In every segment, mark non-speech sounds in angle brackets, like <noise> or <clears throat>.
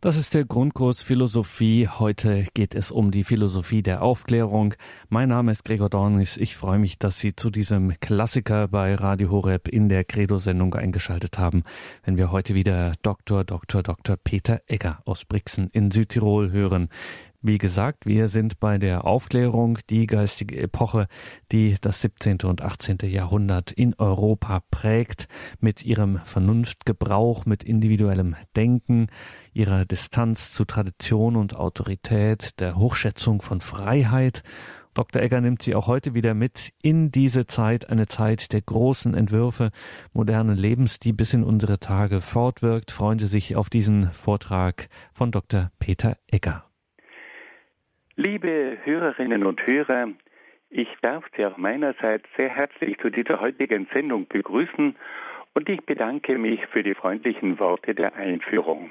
Das ist der Grundkurs Philosophie. Heute geht es um die Philosophie der Aufklärung. Mein Name ist Gregor Dornis. Ich freue mich, dass Sie zu diesem Klassiker bei Radio Horeb in der Credo-Sendung eingeschaltet haben, wenn wir heute wieder Dr. Dr. Dr. Peter Egger aus Brixen in Südtirol hören. Wie gesagt, wir sind bei der Aufklärung, die geistige Epoche, die das 17. und 18. Jahrhundert in Europa prägt, mit ihrem Vernunftgebrauch, mit individuellem Denken, ihrer Distanz zu Tradition und Autorität, der Hochschätzung von Freiheit. Dr. Egger nimmt sie auch heute wieder mit in diese Zeit, eine Zeit der großen Entwürfe modernen Lebens, die bis in unsere Tage fortwirkt. Freuen Sie sich auf diesen Vortrag von Dr. Peter Egger. Liebe Hörerinnen und Hörer, ich darf Sie auch meinerseits sehr herzlich zu dieser heutigen Sendung begrüßen und ich bedanke mich für die freundlichen Worte der Einführung.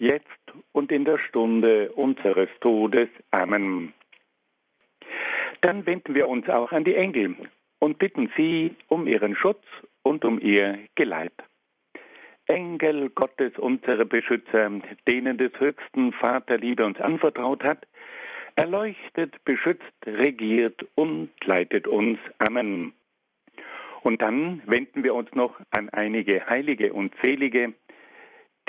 jetzt und in der Stunde unseres Todes. Amen. Dann wenden wir uns auch an die Engel und bitten sie um ihren Schutz und um ihr Geleit. Engel Gottes, unsere Beschützer, denen des höchsten Vaterliebe uns anvertraut hat, erleuchtet, beschützt, regiert und leitet uns. Amen. Und dann wenden wir uns noch an einige Heilige und Selige,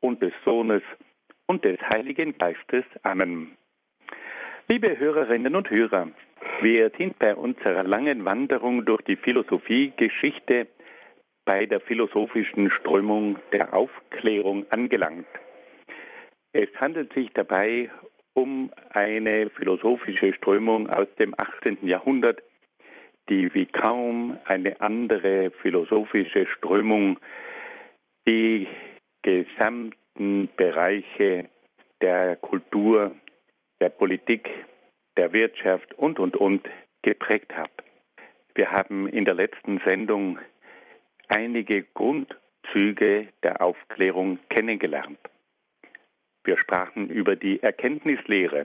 und des Sohnes und des Heiligen Geistes. Amen. Liebe Hörerinnen und Hörer, wir sind bei unserer langen Wanderung durch die Philosophiegeschichte bei der philosophischen Strömung der Aufklärung angelangt. Es handelt sich dabei um eine philosophische Strömung aus dem 18. Jahrhundert, die wie kaum eine andere philosophische Strömung die gesamten Bereiche der Kultur, der Politik, der Wirtschaft und, und, und geprägt hat. Wir haben in der letzten Sendung einige Grundzüge der Aufklärung kennengelernt. Wir sprachen über die Erkenntnislehre,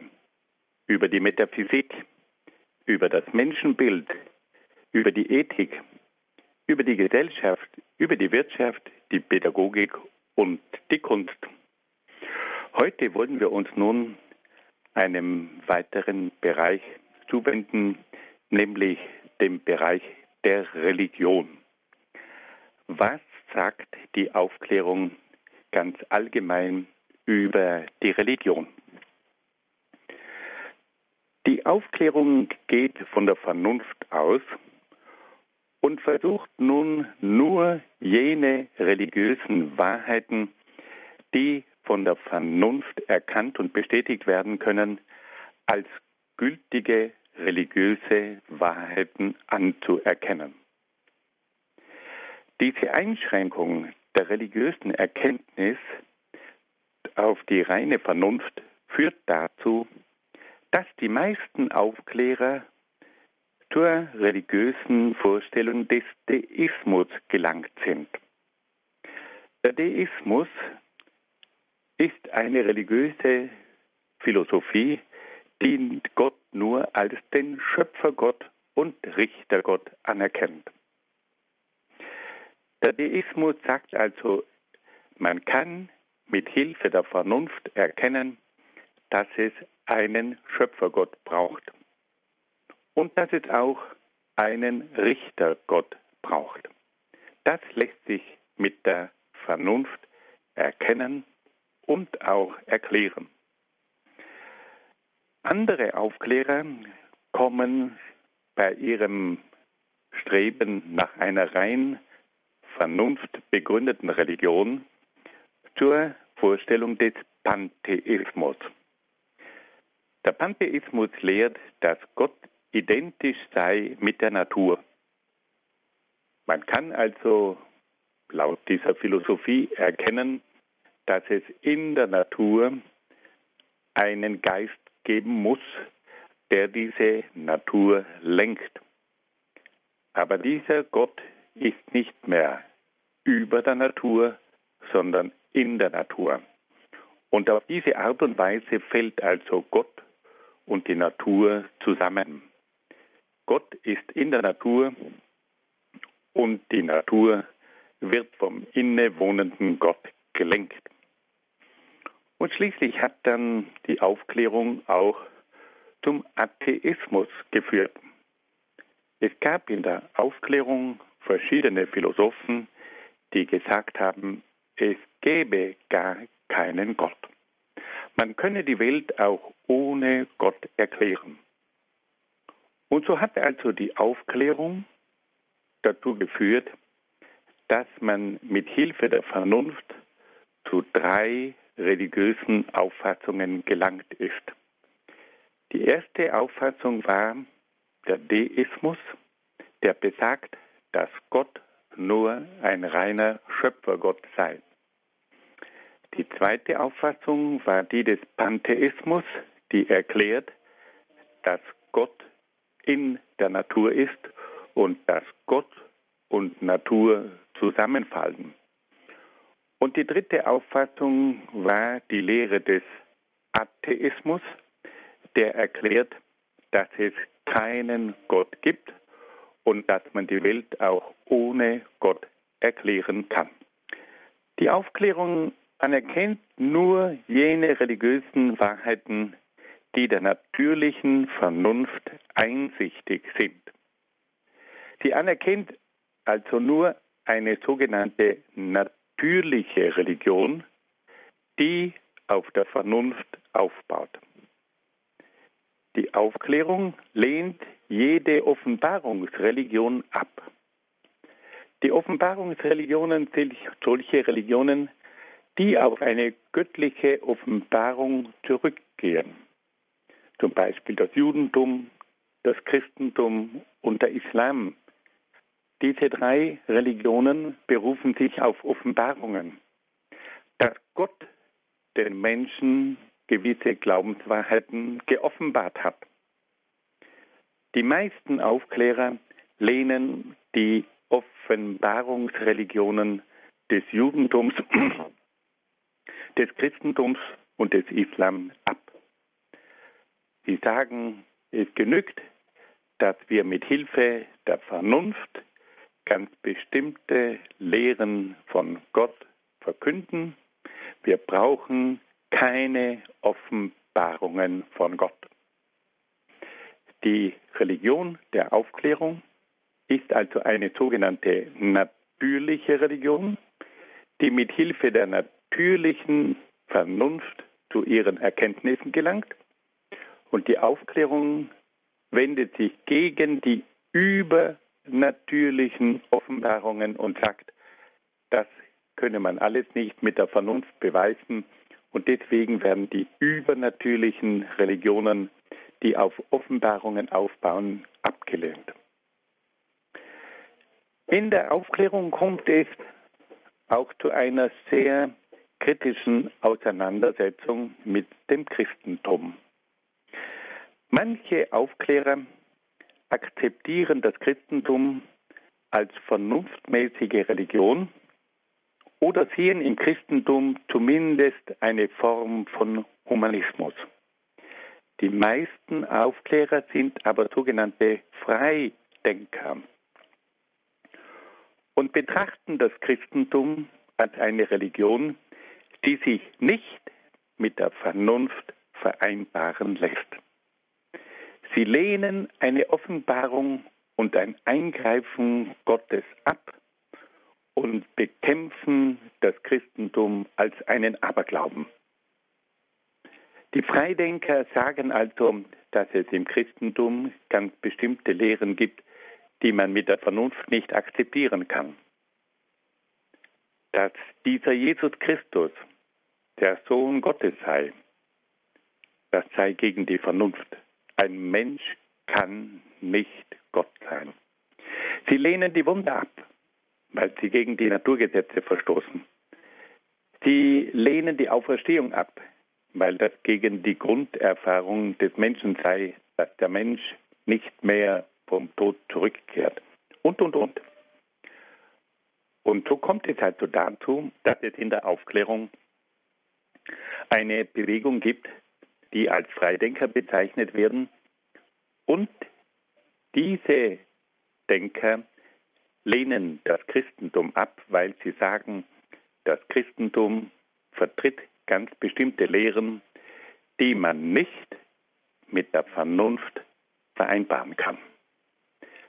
über die Metaphysik, über das Menschenbild, über die Ethik, über die Gesellschaft, über die Wirtschaft, die Pädagogik und die Kunst. Heute wollen wir uns nun einem weiteren Bereich zuwenden, nämlich dem Bereich der Religion. Was sagt die Aufklärung ganz allgemein über die Religion. Die Aufklärung geht von der Vernunft aus und versucht nun nur jene religiösen Wahrheiten, die von der Vernunft erkannt und bestätigt werden können, als gültige religiöse Wahrheiten anzuerkennen. Diese Einschränkung der religiösen Erkenntnis auf die reine Vernunft führt dazu, dass die meisten Aufklärer zur religiösen Vorstellung des Deismus gelangt sind. Der Deismus ist eine religiöse Philosophie, dient Gott nur als den Schöpfergott und Richtergott anerkennt. Der Deismus sagt also, man kann mit Hilfe der Vernunft erkennen, dass es einen Schöpfergott braucht und dass es auch einen Richtergott braucht. Das lässt sich mit der Vernunft erkennen und auch erklären. Andere Aufklärer kommen bei ihrem Streben nach einer rein vernunftbegründeten Religion zur Vorstellung des Pantheismus. Der Pantheismus lehrt, dass Gott identisch sei mit der Natur. Man kann also laut dieser Philosophie erkennen, dass es in der Natur einen Geist geben muss, der diese Natur lenkt. Aber dieser Gott ist nicht mehr über der Natur, sondern in der Natur. Und auf diese Art und Weise fällt also Gott und die Natur zusammen. Gott ist in der Natur und die Natur wird vom innewohnenden Gott gelenkt. Und schließlich hat dann die Aufklärung auch zum Atheismus geführt. Es gab in der Aufklärung verschiedene Philosophen, die gesagt haben, es gäbe gar keinen Gott. Man könne die Welt auch ohne Gott erklären. Und so hat also die Aufklärung dazu geführt, dass man mit Hilfe der Vernunft zu drei religiösen Auffassungen gelangt ist. Die erste Auffassung war der Deismus, der besagt, dass Gott nur ein reiner Schöpfergott sei. Die zweite Auffassung war die des Pantheismus, die erklärt, dass Gott in der Natur ist und dass Gott und Natur zusammenfallen. Und die dritte Auffassung war die Lehre des Atheismus, der erklärt, dass es keinen Gott gibt und dass man die Welt auch ohne Gott erklären kann. Die Aufklärung anerkennt nur jene religiösen Wahrheiten, die der natürlichen Vernunft einsichtig sind. Sie anerkennt also nur eine sogenannte natürliche Religion, die auf der Vernunft aufbaut. Die Aufklärung lehnt jede Offenbarungsreligion ab. Die Offenbarungsreligionen sind solche Religionen, die auf eine göttliche Offenbarung zurückgehen. Zum Beispiel das Judentum, das Christentum und der Islam diese drei Religionen berufen sich auf Offenbarungen, dass Gott den Menschen gewisse Glaubenswahrheiten geoffenbart hat. Die meisten Aufklärer lehnen die Offenbarungsreligionen des Judentums, <clears throat> des Christentums und des Islam ab. Sie sagen, es genügt, dass wir mit Hilfe der Vernunft ganz bestimmte Lehren von Gott verkünden. Wir brauchen keine Offenbarungen von Gott. Die Religion der Aufklärung ist also eine sogenannte natürliche Religion, die mit Hilfe der natürlichen Vernunft zu ihren Erkenntnissen gelangt. Und die Aufklärung wendet sich gegen die über natürlichen Offenbarungen und sagt, das könne man alles nicht mit der Vernunft beweisen und deswegen werden die übernatürlichen Religionen, die auf Offenbarungen aufbauen, abgelehnt. In der Aufklärung kommt es auch zu einer sehr kritischen Auseinandersetzung mit dem Christentum. Manche Aufklärer akzeptieren das Christentum als vernunftmäßige Religion oder sehen im Christentum zumindest eine Form von Humanismus. Die meisten Aufklärer sind aber sogenannte Freidenker und betrachten das Christentum als eine Religion, die sich nicht mit der Vernunft vereinbaren lässt. Sie lehnen eine Offenbarung und ein Eingreifen Gottes ab und bekämpfen das Christentum als einen Aberglauben. Die Freidenker sagen also, dass es im Christentum ganz bestimmte Lehren gibt, die man mit der Vernunft nicht akzeptieren kann. Dass dieser Jesus Christus der Sohn Gottes sei, das sei gegen die Vernunft. Ein Mensch kann nicht Gott sein. Sie lehnen die Wunder ab, weil sie gegen die Naturgesetze verstoßen. Sie lehnen die Auferstehung ab, weil das gegen die Grunderfahrung des Menschen sei, dass der Mensch nicht mehr vom Tod zurückkehrt. Und, und, und. Und so kommt es halt so dazu, dass es in der Aufklärung eine Bewegung gibt, die als Freidenker bezeichnet werden. Und diese Denker lehnen das Christentum ab, weil sie sagen, das Christentum vertritt ganz bestimmte Lehren, die man nicht mit der Vernunft vereinbaren kann.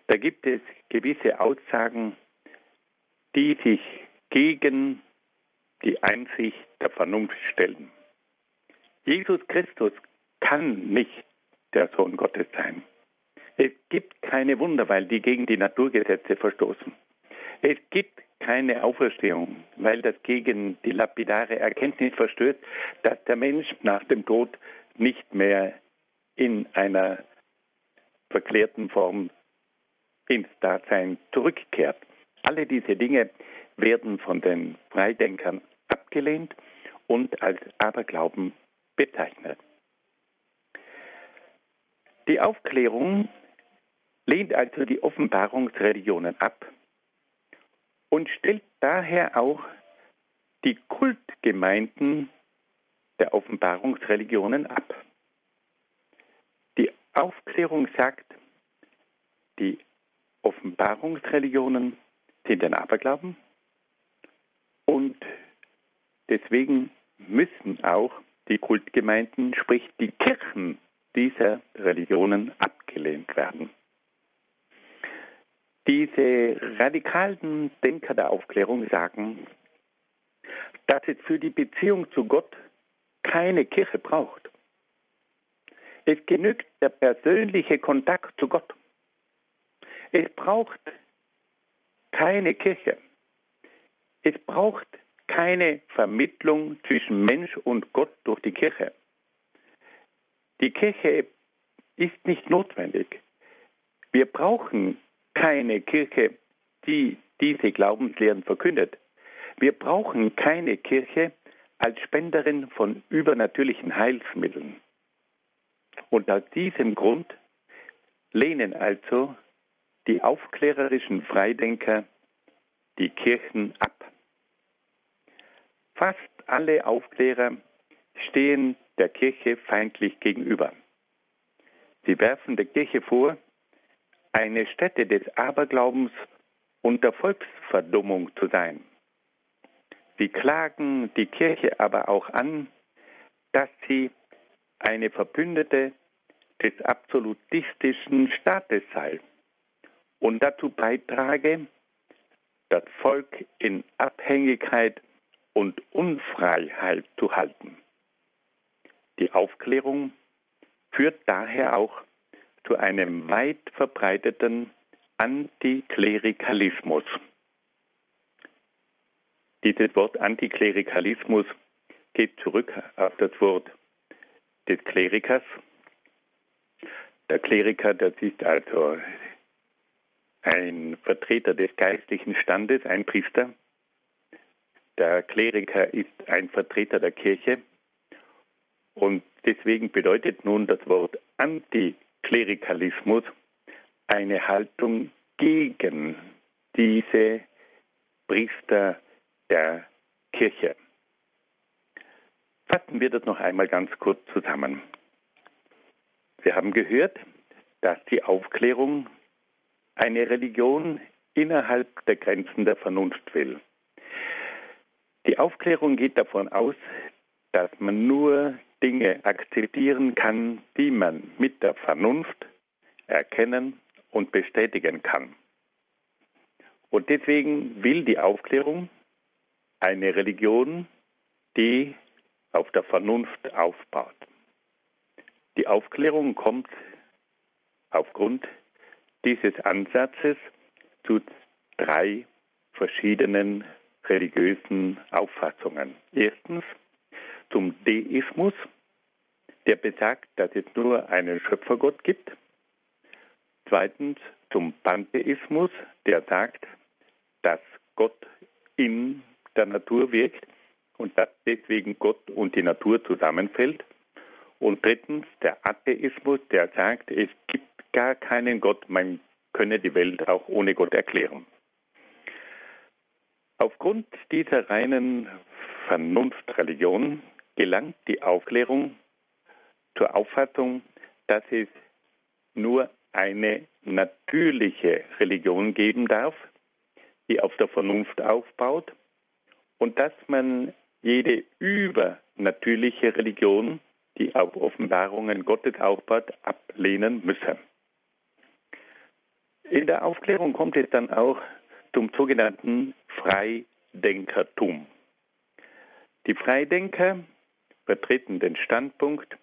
Da gibt es gewisse Aussagen, die sich gegen die Einsicht der Vernunft stellen. Jesus Christus kann nicht der Sohn Gottes sein. Es gibt keine Wunder, weil die gegen die Naturgesetze verstoßen. Es gibt keine Auferstehung, weil das gegen die lapidare Erkenntnis verstößt, dass der Mensch nach dem Tod nicht mehr in einer verklärten Form ins Dasein zurückkehrt. Alle diese Dinge werden von den Freidenkern abgelehnt und als Aberglauben bezeichnet. Die Aufklärung lehnt also die Offenbarungsreligionen ab und stellt daher auch die Kultgemeinden der Offenbarungsreligionen ab. Die Aufklärung sagt, die Offenbarungsreligionen sind ein Aberglauben und deswegen müssen auch die Kultgemeinden, sprich die Kirchen dieser Religionen abgelehnt werden. Diese radikalen Denker der Aufklärung sagen, dass es für die Beziehung zu Gott keine Kirche braucht. Es genügt der persönliche Kontakt zu Gott. Es braucht keine Kirche. Es braucht keine Vermittlung zwischen Mensch und Gott durch die Kirche. Die Kirche ist nicht notwendig. Wir brauchen keine Kirche, die diese Glaubenslehren verkündet. Wir brauchen keine Kirche als Spenderin von übernatürlichen Heilsmitteln. Und aus diesem Grund lehnen also die aufklärerischen Freidenker die Kirchen ab. Fast alle Aufklärer stehen der Kirche feindlich gegenüber. Sie werfen der Kirche vor, eine Stätte des Aberglaubens und der Volksverdummung zu sein. Sie klagen die Kirche aber auch an, dass sie eine Verbündete des absolutistischen Staates sei und dazu beitrage, das Volk in Abhängigkeit und Unfreiheit zu halten. Die Aufklärung führt daher auch zu einem weit verbreiteten Antiklerikalismus. Dieses Wort Antiklerikalismus geht zurück auf das Wort des Klerikers. Der Kleriker, das ist also ein Vertreter des geistlichen Standes, ein Priester. Der Kleriker ist ein Vertreter der Kirche. Und deswegen bedeutet nun das Wort Antiklerikalismus eine Haltung gegen diese Priester der Kirche. Fassen wir das noch einmal ganz kurz zusammen. Wir haben gehört, dass die Aufklärung eine Religion innerhalb der Grenzen der Vernunft will. Die Aufklärung geht davon aus, dass man nur Dinge akzeptieren kann, die man mit der Vernunft erkennen und bestätigen kann. Und deswegen will die Aufklärung eine Religion, die auf der Vernunft aufbaut. Die Aufklärung kommt aufgrund dieses Ansatzes zu drei verschiedenen religiösen Auffassungen. Erstens zum Deismus, der besagt, dass es nur einen Schöpfergott gibt. Zweitens zum Pantheismus, der sagt, dass Gott in der Natur wirkt und dass deswegen Gott und die Natur zusammenfällt. Und drittens der Atheismus, der sagt, es gibt gar keinen Gott, man könne die Welt auch ohne Gott erklären. Aufgrund dieser reinen Vernunftreligion gelangt die Aufklärung zur Auffassung, dass es nur eine natürliche Religion geben darf, die auf der Vernunft aufbaut und dass man jede übernatürliche Religion, die auf Offenbarungen Gottes aufbaut, ablehnen müsse. In der Aufklärung kommt es dann auch zum sogenannten Freidenkertum. Die Freidenker vertreten den Standpunkt,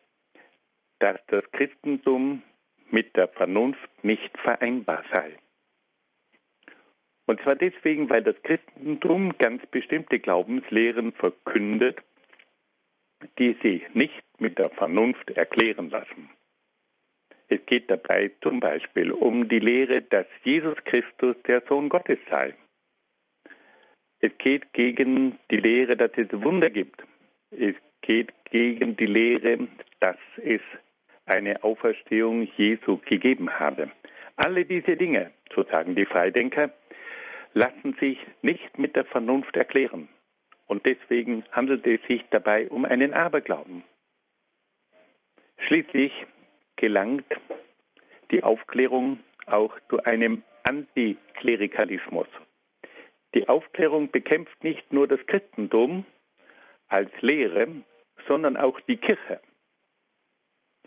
dass das Christentum mit der Vernunft nicht vereinbar sei. Und zwar deswegen, weil das Christentum ganz bestimmte Glaubenslehren verkündet, die sich nicht mit der Vernunft erklären lassen. Es geht dabei zum Beispiel um die Lehre, dass Jesus Christus der Sohn Gottes sei. Es geht gegen die Lehre, dass es Wunder gibt. Es geht gegen die Lehre, dass es eine Auferstehung Jesu gegeben habe. Alle diese Dinge, so sagen die Freidenker, lassen sich nicht mit der Vernunft erklären. Und deswegen handelt es sich dabei um einen Aberglauben. Schließlich gelangt die Aufklärung auch zu einem Antiklerikalismus. Die Aufklärung bekämpft nicht nur das Christentum als Lehre, sondern auch die Kirche.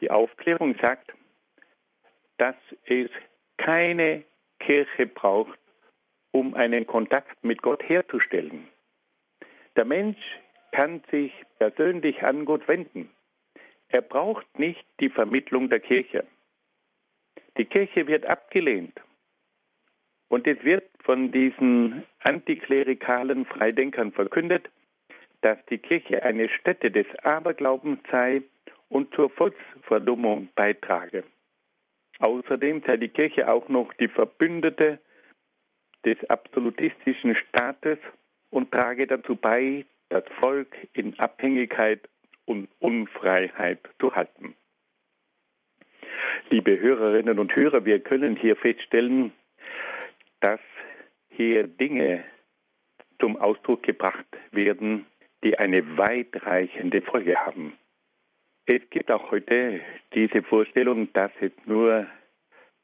Die Aufklärung sagt, dass es keine Kirche braucht, um einen Kontakt mit Gott herzustellen. Der Mensch kann sich persönlich an Gott wenden. Er braucht nicht die Vermittlung der Kirche. Die Kirche wird abgelehnt. Und es wird von diesen antiklerikalen Freidenkern verkündet, dass die Kirche eine Stätte des Aberglaubens sei und zur Volksverdummung beitrage. Außerdem sei die Kirche auch noch die Verbündete des absolutistischen Staates und trage dazu bei, das Volk in Abhängigkeit und Unfreiheit zu halten. Liebe Hörerinnen und Hörer, wir können hier feststellen, dass hier Dinge zum Ausdruck gebracht werden, die eine weitreichende Folge haben. Es gibt auch heute diese Vorstellung, dass es nur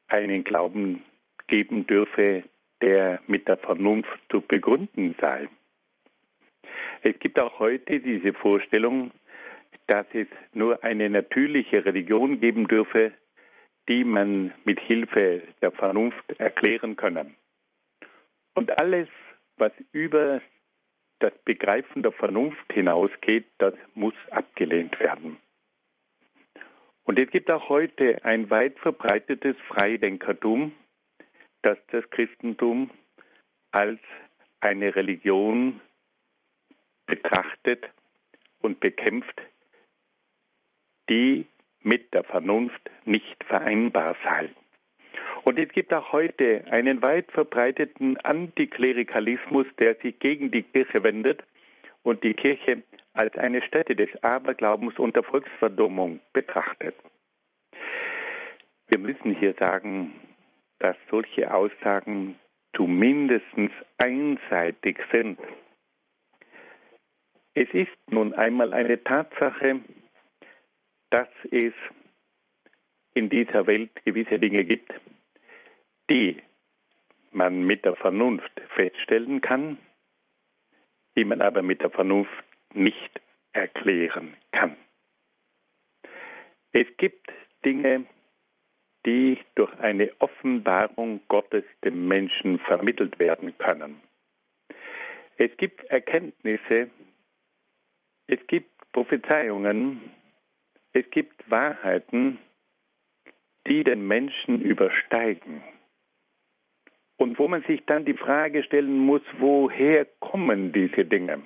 einen Glauben geben dürfe, der mit der Vernunft zu begründen sei. Es gibt auch heute diese Vorstellung, dass es nur eine natürliche Religion geben dürfe, die man mit Hilfe der Vernunft erklären könne. Und alles, was über das Begreifen der Vernunft hinausgeht, das muss abgelehnt werden. Und es gibt auch heute ein weit verbreitetes Freidenkertum, das das Christentum als eine Religion betrachtet und bekämpft, die mit der Vernunft nicht vereinbar sei. Und es gibt auch heute einen weit verbreiteten Antiklerikalismus, der sich gegen die Kirche wendet und die Kirche als eine Stätte des Aberglaubens und der Volksverdummung betrachtet. Wir müssen hier sagen, dass solche Aussagen zumindest einseitig sind. Es ist nun einmal eine Tatsache, dass es in dieser Welt gewisse Dinge gibt, die man mit der Vernunft feststellen kann, die man aber mit der Vernunft nicht erklären kann. Es gibt Dinge, die durch eine Offenbarung Gottes dem Menschen vermittelt werden können. Es gibt Erkenntnisse, es gibt Prophezeiungen, es gibt Wahrheiten, die den Menschen übersteigen. Und wo man sich dann die Frage stellen muss, woher kommen diese Dinge?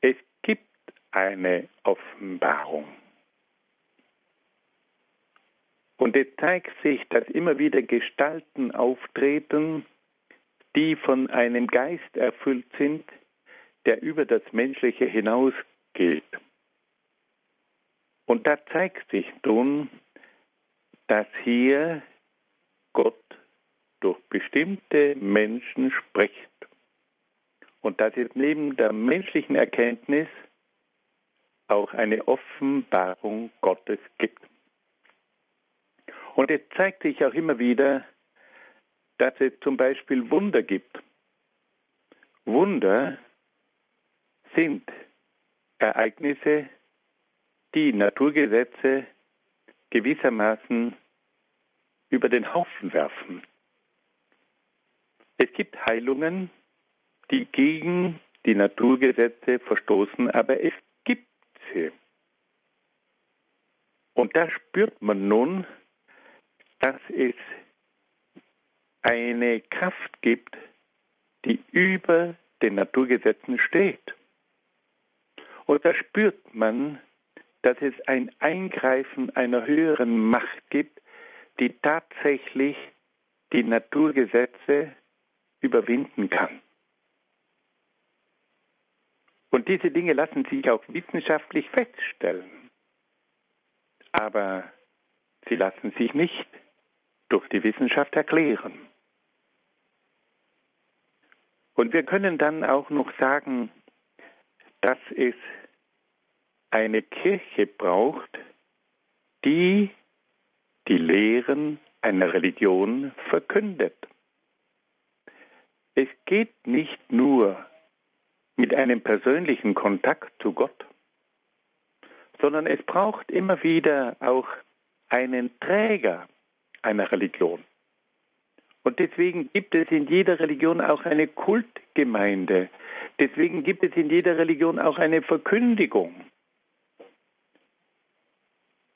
Es gibt eine Offenbarung. Und es zeigt sich, dass immer wieder Gestalten auftreten, die von einem Geist erfüllt sind, der über das Menschliche hinausgeht. Und da zeigt sich nun, dass hier Gott durch bestimmte Menschen spricht. Und dass es neben der menschlichen Erkenntnis auch eine Offenbarung Gottes gibt. Und es zeigt sich auch immer wieder, dass es zum Beispiel Wunder gibt. Wunder sind Ereignisse, die Naturgesetze gewissermaßen über den Haufen werfen. Es gibt Heilungen, die gegen die Naturgesetze verstoßen, aber es gibt sie. Und da spürt man nun, dass es eine Kraft gibt, die über den Naturgesetzen steht. Und da spürt man, dass es ein Eingreifen einer höheren Macht gibt, die tatsächlich die Naturgesetze überwinden kann. Und diese Dinge lassen sich auch wissenschaftlich feststellen. Aber sie lassen sich nicht durch die Wissenschaft erklären. Und wir können dann auch noch sagen, dass es eine Kirche braucht, die die Lehren einer Religion verkündet. Es geht nicht nur mit einem persönlichen Kontakt zu Gott, sondern es braucht immer wieder auch einen Träger einer Religion. Und deswegen gibt es in jeder Religion auch eine Kultgemeinde. Deswegen gibt es in jeder Religion auch eine Verkündigung.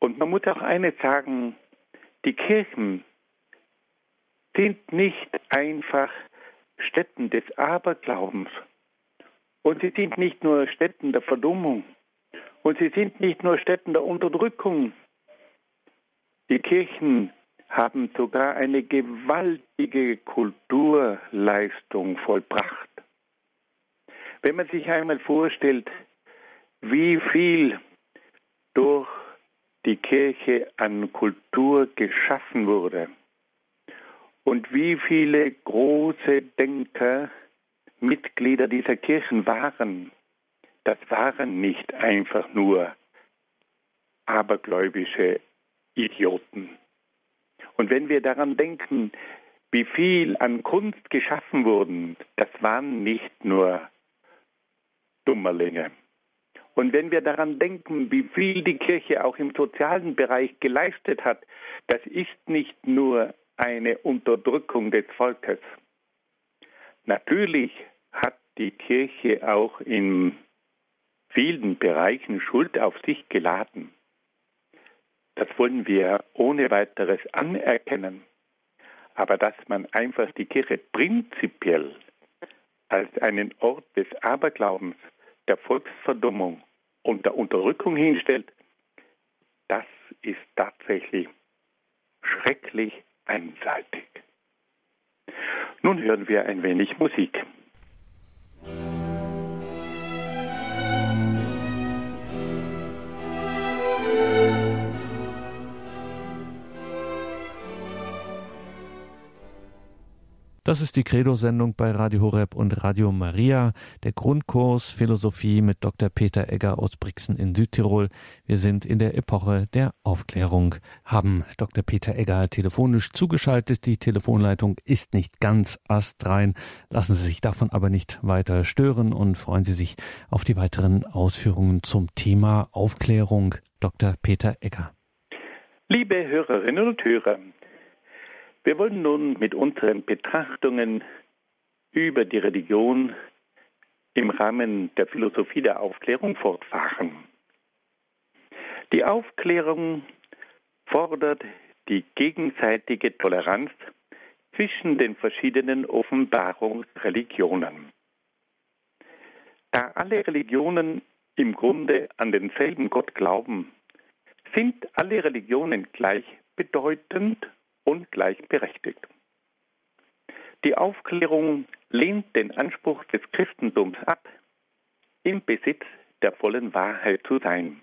Und man muss auch eines sagen, die Kirchen sind nicht einfach Stätten des Aberglaubens. Und sie sind nicht nur Stätten der Verdummung. Und sie sind nicht nur Stätten der Unterdrückung. Die Kirchen haben sogar eine gewaltige Kulturleistung vollbracht. Wenn man sich einmal vorstellt, wie viel durch die Kirche an Kultur geschaffen wurde und wie viele große Denker Mitglieder dieser Kirchen waren, das waren nicht einfach nur abergläubische Idioten. Und wenn wir daran denken, wie viel an Kunst geschaffen wurden, das waren nicht nur Dummerlinge. Und wenn wir daran denken, wie viel die Kirche auch im sozialen Bereich geleistet hat, das ist nicht nur eine Unterdrückung des Volkes. Natürlich hat die Kirche auch in vielen Bereichen Schuld auf sich geladen. Das wollen wir ohne weiteres anerkennen. Aber dass man einfach die Kirche prinzipiell als einen Ort des Aberglaubens, der Volksverdummung und der Unterrückung hinstellt, das ist tatsächlich schrecklich einseitig. Nun hören wir ein wenig Musik. Das ist die Credo-Sendung bei Radio Horeb und Radio Maria, der Grundkurs Philosophie mit Dr. Peter Egger aus Brixen in Südtirol. Wir sind in der Epoche der Aufklärung, haben Dr. Peter Egger telefonisch zugeschaltet. Die Telefonleitung ist nicht ganz astrein. Lassen Sie sich davon aber nicht weiter stören und freuen Sie sich auf die weiteren Ausführungen zum Thema Aufklärung. Dr. Peter Egger. Liebe Hörerinnen und Hörer, wir wollen nun mit unseren Betrachtungen über die Religion im Rahmen der Philosophie der Aufklärung fortfahren. Die Aufklärung fordert die gegenseitige Toleranz zwischen den verschiedenen Offenbarungsreligionen. Da alle Religionen im Grunde an denselben Gott glauben, sind alle Religionen gleichbedeutend und gleichberechtigt. Die Aufklärung lehnt den Anspruch des Christentums ab, im Besitz der vollen Wahrheit zu sein.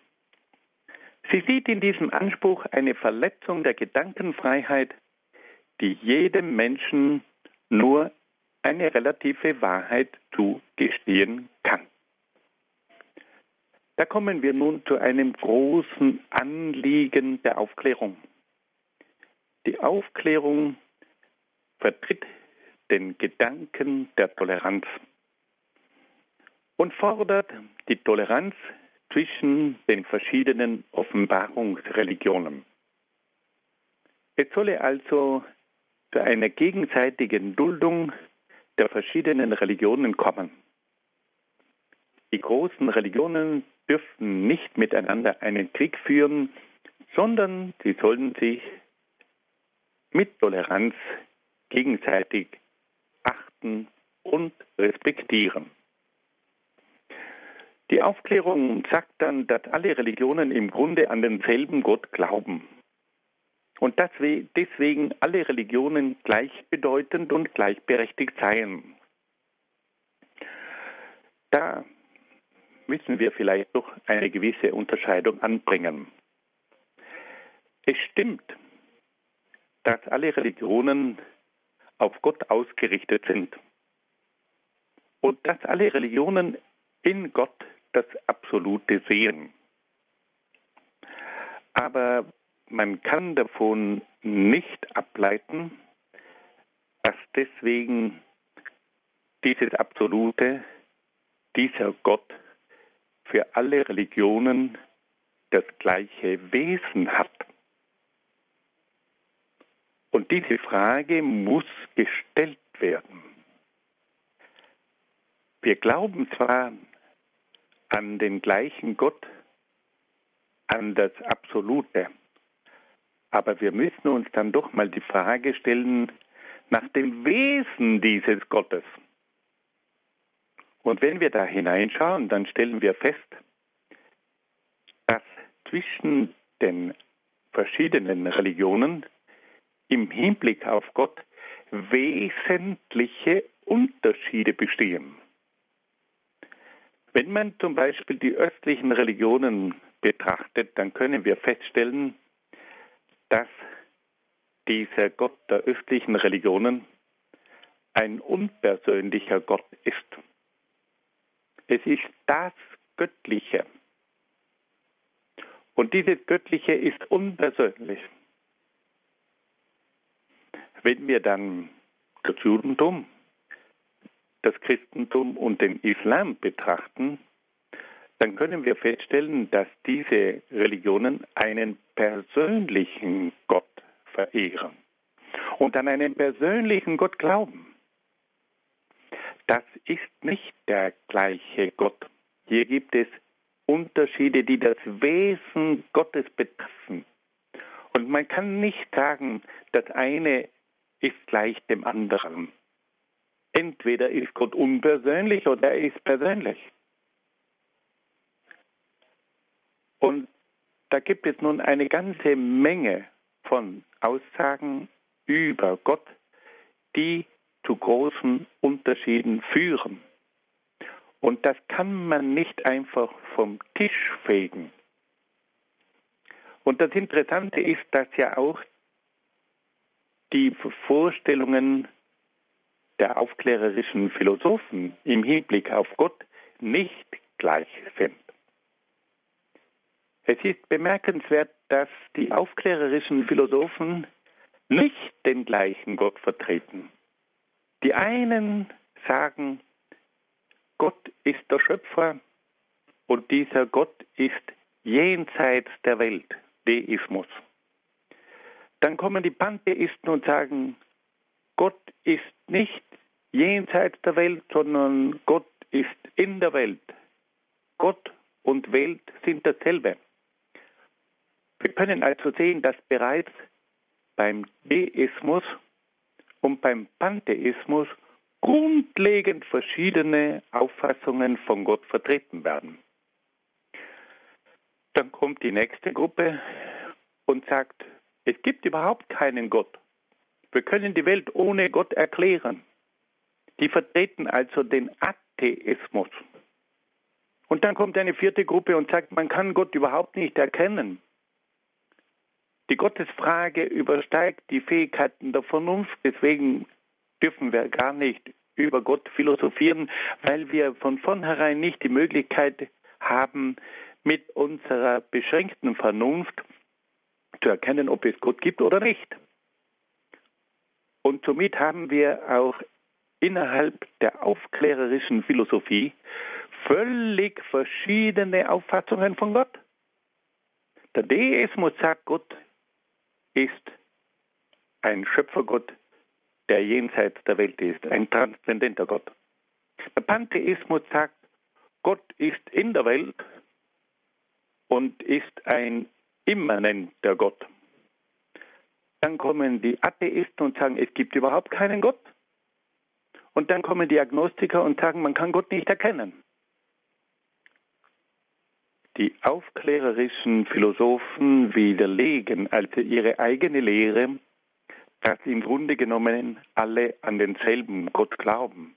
Sie sieht in diesem Anspruch eine Verletzung der Gedankenfreiheit, die jedem Menschen nur eine relative Wahrheit zugestehen kann. Da kommen wir nun zu einem großen Anliegen der Aufklärung. Die Aufklärung vertritt den Gedanken der Toleranz und fordert die Toleranz zwischen den verschiedenen Offenbarungsreligionen. Es solle also zu einer gegenseitigen Duldung der verschiedenen Religionen kommen. Die großen Religionen dürften nicht miteinander einen Krieg führen, sondern sie sollen sich mit Toleranz gegenseitig achten und respektieren. Die Aufklärung sagt dann, dass alle Religionen im Grunde an denselben Gott glauben und dass deswegen alle Religionen gleichbedeutend und gleichberechtigt seien. Da müssen wir vielleicht doch eine gewisse Unterscheidung anbringen. Es stimmt, dass alle Religionen auf Gott ausgerichtet sind und dass alle Religionen in Gott das Absolute sehen. Aber man kann davon nicht ableiten, dass deswegen dieses Absolute, dieser Gott für alle Religionen das gleiche Wesen hat. Und diese Frage muss gestellt werden. Wir glauben zwar an den gleichen Gott, an das Absolute, aber wir müssen uns dann doch mal die Frage stellen nach dem Wesen dieses Gottes. Und wenn wir da hineinschauen, dann stellen wir fest, dass zwischen den verschiedenen Religionen im Hinblick auf Gott wesentliche Unterschiede bestehen. Wenn man zum Beispiel die östlichen Religionen betrachtet, dann können wir feststellen, dass dieser Gott der östlichen Religionen ein unpersönlicher Gott ist. Es ist das Göttliche. Und dieses Göttliche ist unpersönlich. Wenn wir dann das Judentum, das Christentum und den Islam betrachten, dann können wir feststellen, dass diese Religionen einen persönlichen Gott verehren und an einen persönlichen Gott glauben. Das ist nicht der gleiche Gott. Hier gibt es Unterschiede, die das Wesen Gottes betreffen. Und man kann nicht sagen, das eine ist gleich dem anderen. Entweder ist Gott unpersönlich oder er ist persönlich. Und da gibt es nun eine ganze Menge von Aussagen über Gott, die zu großen Unterschieden führen. Und das kann man nicht einfach vom Tisch fegen. Und das Interessante ist, dass ja auch die Vorstellungen der aufklärerischen Philosophen im Hinblick auf Gott nicht gleich sind. Es ist bemerkenswert, dass die aufklärerischen Philosophen nicht den gleichen Gott vertreten. Die einen sagen, Gott ist der Schöpfer und dieser Gott ist jenseits der Welt, Deismus. Dann kommen die Pantheisten und sagen, Gott ist nicht jenseits der Welt, sondern Gott ist in der Welt. Gott und Welt sind dasselbe. Wir können also sehen, dass bereits beim Deismus und beim Pantheismus grundlegend verschiedene Auffassungen von Gott vertreten werden. Dann kommt die nächste Gruppe und sagt, es gibt überhaupt keinen Gott. Wir können die Welt ohne Gott erklären. Die vertreten also den Atheismus. Und dann kommt eine vierte Gruppe und sagt, man kann Gott überhaupt nicht erkennen. Die Gottesfrage übersteigt die Fähigkeiten der Vernunft, deswegen dürfen wir gar nicht über Gott philosophieren, weil wir von vornherein nicht die Möglichkeit haben, mit unserer beschränkten Vernunft zu erkennen, ob es Gott gibt oder nicht. Und somit haben wir auch innerhalb der aufklärerischen Philosophie völlig verschiedene Auffassungen von Gott. Der Deismus sagt, Gott ist ein Schöpfergott, der jenseits der Welt ist, ein transzendenter Gott. Der Pantheismus sagt, Gott ist in der Welt und ist ein immanenter Gott. Dann kommen die Atheisten und sagen, es gibt überhaupt keinen Gott. Und dann kommen die Agnostiker und sagen, man kann Gott nicht erkennen. Die aufklärerischen Philosophen widerlegen also ihre eigene Lehre, dass im Grunde genommen alle an denselben Gott glauben.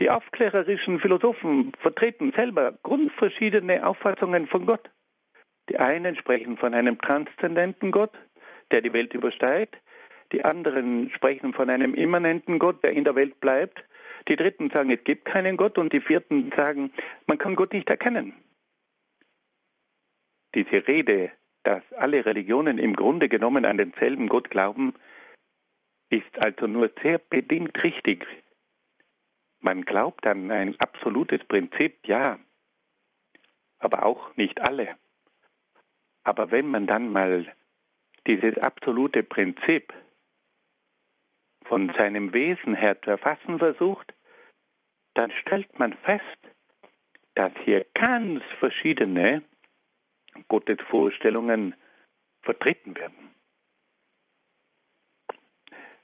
Die aufklärerischen Philosophen vertreten selber grundverschiedene Auffassungen von Gott. Die einen sprechen von einem transzendenten Gott, der die Welt übersteigt. Die anderen sprechen von einem immanenten Gott, der in der Welt bleibt. Die dritten sagen, es gibt keinen Gott. Und die vierten sagen, man kann Gott nicht erkennen. Diese Rede, dass alle Religionen im Grunde genommen an denselben Gott glauben, ist also nur sehr bedingt richtig. Man glaubt an ein absolutes Prinzip, ja, aber auch nicht alle. Aber wenn man dann mal dieses absolute Prinzip von seinem Wesen her zu erfassen versucht, dann stellt man fest, dass hier ganz verschiedene Gottesvorstellungen vertreten werden.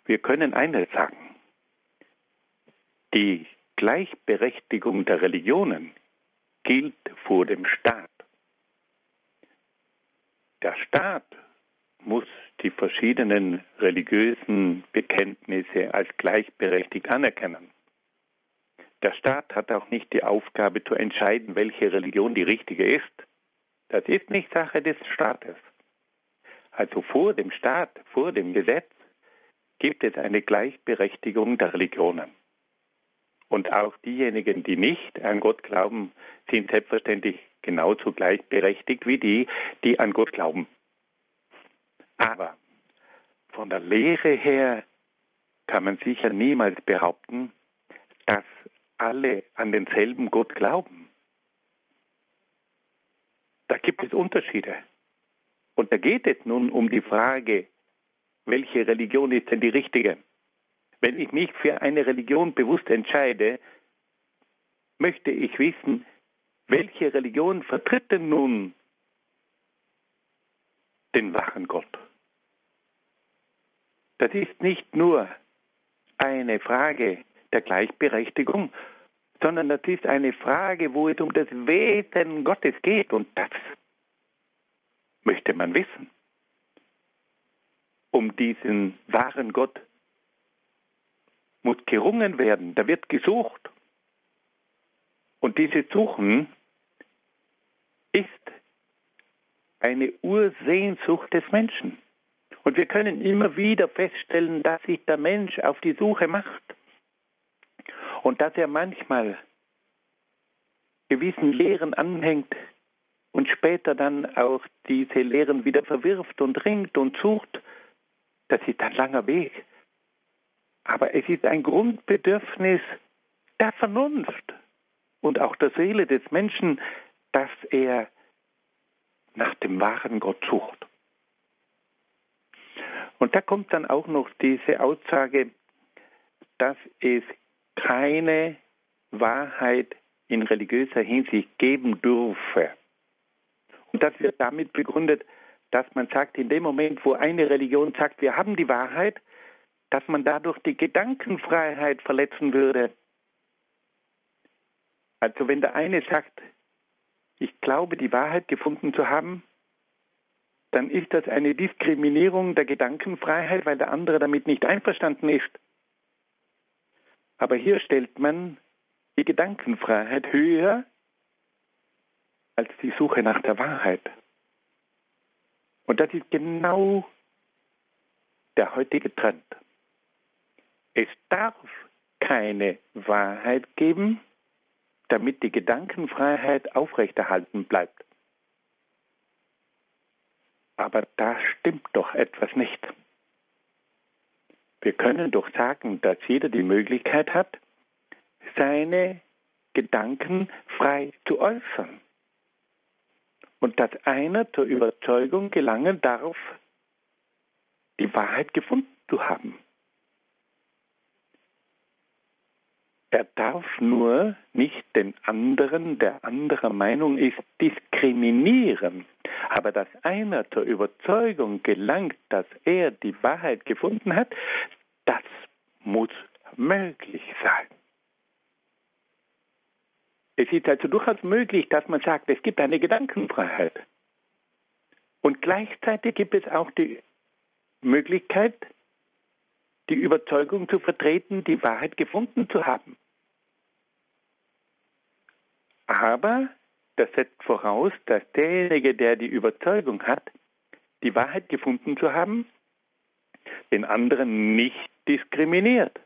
Wir können eines sagen. Die Gleichberechtigung der Religionen gilt vor dem Staat. Der Staat muss die verschiedenen religiösen Bekenntnisse als gleichberechtigt anerkennen. Der Staat hat auch nicht die Aufgabe zu entscheiden, welche Religion die richtige ist. Das ist nicht Sache des Staates. Also vor dem Staat, vor dem Gesetz gibt es eine Gleichberechtigung der Religionen. Und auch diejenigen, die nicht an Gott glauben, sind selbstverständlich genauso gleichberechtigt wie die, die an Gott glauben. Aber von der Lehre her kann man sicher niemals behaupten, dass alle an denselben Gott glauben. Da gibt es Unterschiede. Und da geht es nun um die Frage, welche Religion ist denn die richtige? Wenn ich mich für eine Religion bewusst entscheide, möchte ich wissen, welche Religion vertritt denn nun den wahren Gott? Das ist nicht nur eine Frage der Gleichberechtigung, sondern das ist eine Frage, wo es um das Wesen Gottes geht und das möchte man wissen. Um diesen wahren Gott muss gerungen werden, da wird gesucht. Und dieses Suchen ist eine Ursehnsucht des Menschen. Und wir können immer wieder feststellen, dass sich der Mensch auf die Suche macht. Und dass er manchmal gewissen Lehren anhängt und später dann auch diese Lehren wieder verwirft und ringt und sucht, das ist ein langer Weg. Aber es ist ein Grundbedürfnis der Vernunft und auch der Seele des Menschen, dass er nach dem wahren Gott sucht. Und da kommt dann auch noch diese Aussage, dass es keine Wahrheit in religiöser Hinsicht geben dürfe. Und das wird damit begründet, dass man sagt, in dem Moment, wo eine Religion sagt, wir haben die Wahrheit, dass man dadurch die Gedankenfreiheit verletzen würde. Also wenn der eine sagt, ich glaube, die Wahrheit gefunden zu haben, dann ist das eine Diskriminierung der Gedankenfreiheit, weil der andere damit nicht einverstanden ist. Aber hier stellt man die Gedankenfreiheit höher als die Suche nach der Wahrheit. Und das ist genau der heutige Trend. Es darf keine Wahrheit geben, damit die Gedankenfreiheit aufrechterhalten bleibt. Aber da stimmt doch etwas nicht. Wir können doch sagen, dass jeder die Möglichkeit hat, seine Gedanken frei zu äußern. Und dass einer zur Überzeugung gelangen darf, die Wahrheit gefunden zu haben. Er darf nur nicht den anderen, der anderer Meinung ist, diskriminieren. Aber dass einer zur Überzeugung gelangt, dass er die Wahrheit gefunden hat, das muss möglich sein. Es ist also durchaus möglich, dass man sagt, es gibt eine Gedankenfreiheit. Und gleichzeitig gibt es auch die Möglichkeit, die Überzeugung zu vertreten, die Wahrheit gefunden zu haben. Aber das setzt voraus, dass derjenige, der die Überzeugung hat, die Wahrheit gefunden zu haben, den anderen nicht diskriminiert,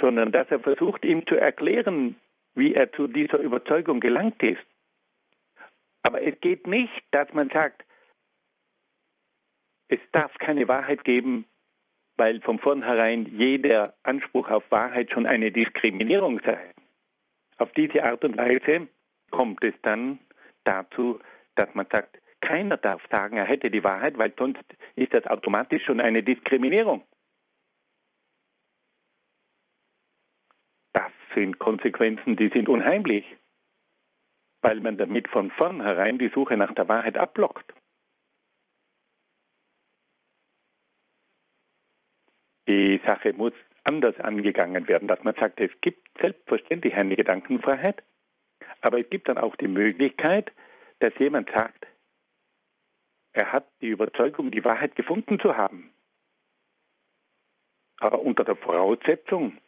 sondern dass er versucht, ihm zu erklären, wie er zu dieser Überzeugung gelangt ist. Aber es geht nicht, dass man sagt, es darf keine Wahrheit geben, weil von vornherein jeder Anspruch auf Wahrheit schon eine Diskriminierung sei. Auf diese Art und Weise kommt es dann dazu, dass man sagt, keiner darf sagen, er hätte die Wahrheit, weil sonst ist das automatisch schon eine Diskriminierung. Das sind Konsequenzen, die sind unheimlich, weil man damit von vornherein die Suche nach der Wahrheit abblockt. Die Sache muss anders angegangen werden, dass man sagt, es gibt selbstverständlich eine Gedankenfreiheit, aber es gibt dann auch die Möglichkeit, dass jemand sagt, er hat die Überzeugung, die Wahrheit gefunden zu haben. Aber unter der Voraussetzung,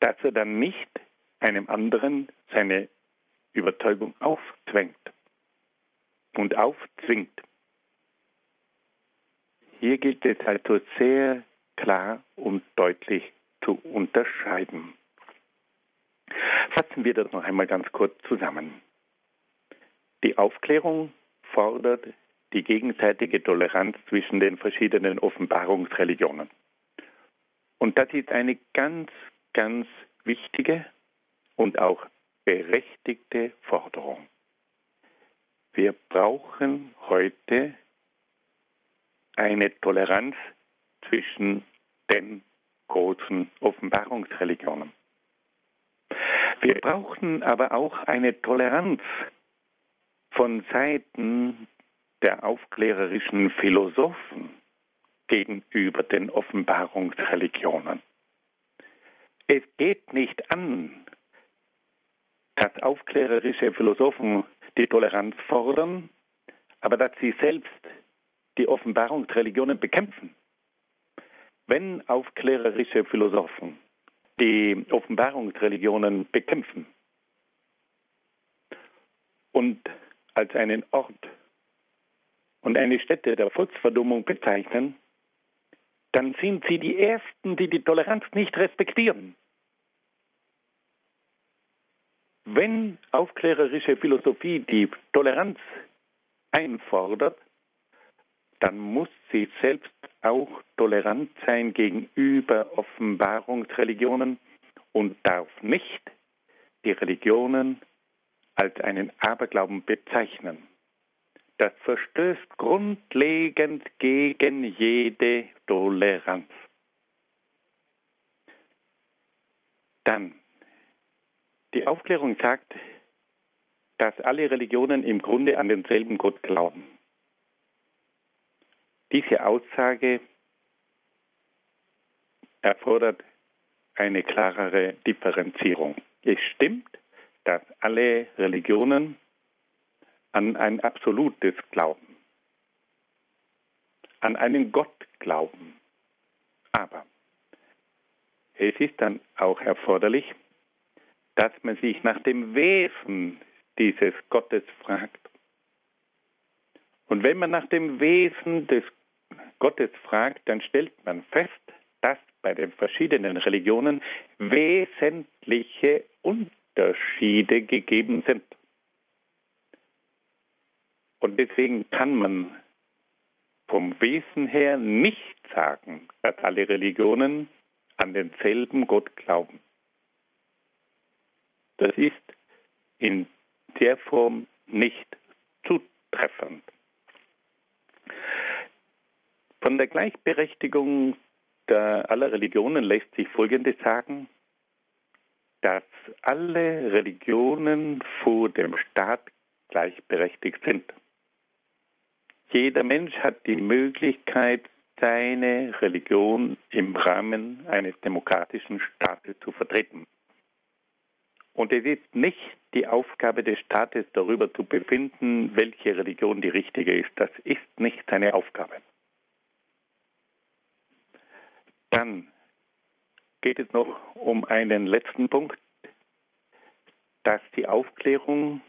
dass er dann nicht einem anderen seine Überzeugung aufzwängt und aufzwingt. Hier gilt es also sehr klar und deutlich zu unterscheiden. Fassen wir das noch einmal ganz kurz zusammen. Die Aufklärung fordert die gegenseitige Toleranz zwischen den verschiedenen Offenbarungsreligionen. Und das ist eine ganz, ganz wichtige und auch berechtigte Forderung. Wir brauchen heute eine Toleranz zwischen den großen Offenbarungsreligionen. Wir brauchen aber auch eine Toleranz von Seiten der aufklärerischen Philosophen gegenüber den Offenbarungsreligionen. Es geht nicht an, dass aufklärerische Philosophen die Toleranz fordern, aber dass sie selbst die Offenbarungsreligionen bekämpfen. Wenn aufklärerische Philosophen die Offenbarungsreligionen bekämpfen und als einen Ort und eine Stätte der Volksverdummung bezeichnen, dann sind sie die Ersten, die die Toleranz nicht respektieren. wenn aufklärerische Philosophie die Toleranz einfordert, dann muss sie selbst auch tolerant sein gegenüber Offenbarungsreligionen und darf nicht die Religionen als einen Aberglauben bezeichnen. Das verstößt grundlegend gegen jede Toleranz. Dann, die Aufklärung sagt, dass alle Religionen im Grunde an denselben Gott glauben. Diese Aussage erfordert eine klarere Differenzierung. Es stimmt, dass alle Religionen an ein absolutes Glauben, an einen Gott glauben. Aber es ist dann auch erforderlich, dass man sich nach dem Wesen dieses Gottes fragt. Und wenn man nach dem Wesen des Gottes fragt, dann stellt man fest, dass bei den verschiedenen Religionen wesentliche Unterschiede gegeben sind. Und deswegen kann man vom Wesen her nicht sagen, dass alle Religionen an denselben Gott glauben. Das ist in der Form nicht zutreffend. Von der Gleichberechtigung der aller Religionen lässt sich Folgendes sagen, dass alle Religionen vor dem Staat gleichberechtigt sind. Jeder Mensch hat die Möglichkeit, seine Religion im Rahmen eines demokratischen Staates zu vertreten. Und es ist nicht die Aufgabe des Staates, darüber zu befinden, welche Religion die richtige ist. Das ist nicht seine Aufgabe. Dann geht es noch um einen letzten Punkt, dass die Aufklärung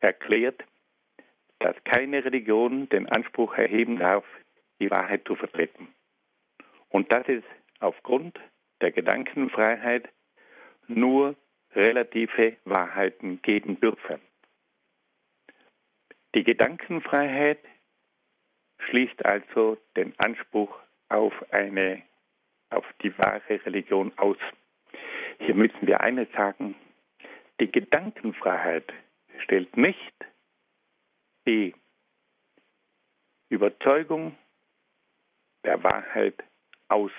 erklärt, dass keine Religion den Anspruch erheben darf, die Wahrheit zu vertreten. Und dass es aufgrund der Gedankenfreiheit nur relative Wahrheiten geben dürfe. Die Gedankenfreiheit schließt also den Anspruch auf eine, auf die wahre Religion aus. Hier müssen wir eines sagen, die Gedankenfreiheit stellt nicht die Überzeugung der Wahrheit aus.